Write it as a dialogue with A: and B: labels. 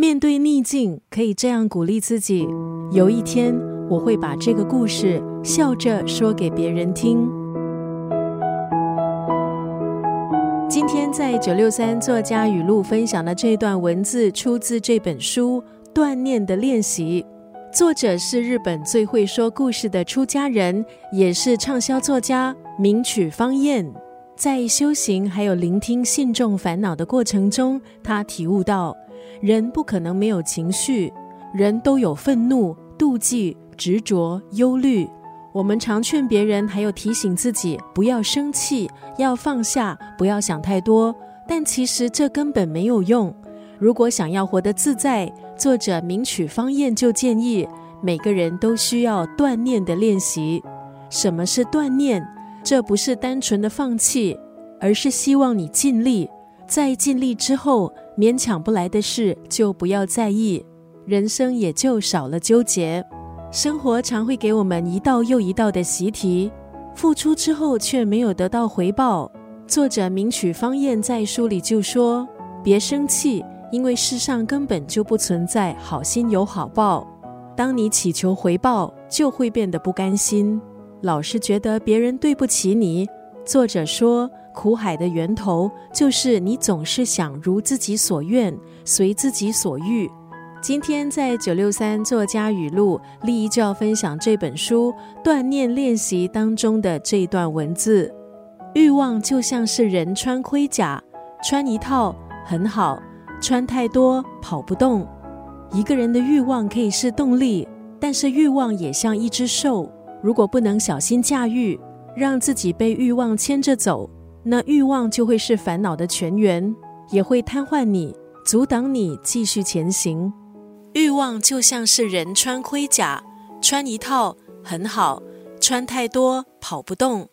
A: 面对逆境，可以这样鼓励自己：有一天，我会把这个故事笑着说给别人听。今天在九六三作家语录分享的这段文字，出自这本书《锻炼的练习》，作者是日本最会说故事的出家人，也是畅销作家名曲方彦。在修行还有聆听信众烦恼的过程中，他体悟到。人不可能没有情绪，人都有愤怒、妒忌、执着、忧虑。我们常劝别人，还有提醒自己不要生气，要放下，不要想太多。但其实这根本没有用。如果想要活得自在，作者名曲方燕就建议每个人都需要锻炼的练习。什么是锻炼？这不是单纯的放弃，而是希望你尽力。在尽力之后，勉强不来的事就不要在意，人生也就少了纠结。生活常会给我们一道又一道的习题，付出之后却没有得到回报。作者名曲方燕在书里就说：“别生气，因为世上根本就不存在好心有好报。当你祈求回报，就会变得不甘心，老是觉得别人对不起你。”作者说。苦海的源头就是你总是想如自己所愿，随自己所欲。今天在九六三作家语录，立一就要分享这本书锻炼练习当中的这一段文字：欲望就像是人穿盔甲，穿一套很好，穿太多跑不动。一个人的欲望可以是动力，但是欲望也像一只兽，如果不能小心驾驭，让自己被欲望牵着走。那欲望就会是烦恼的泉源，也会瘫痪你，阻挡你继续前行。欲望就像是人穿盔甲，穿一套很好，穿太多跑不动。